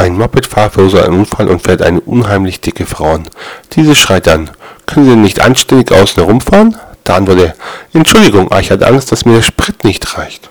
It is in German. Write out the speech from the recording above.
Ein Mopedfahrer verursacht einen Unfall und fährt eine unheimlich dicke Frau an. Diese schreit dann, können Sie denn nicht anständig außen herumfahren? Da antwortet er, Entschuldigung, aber ich hatte Angst, dass mir der Sprit nicht reicht.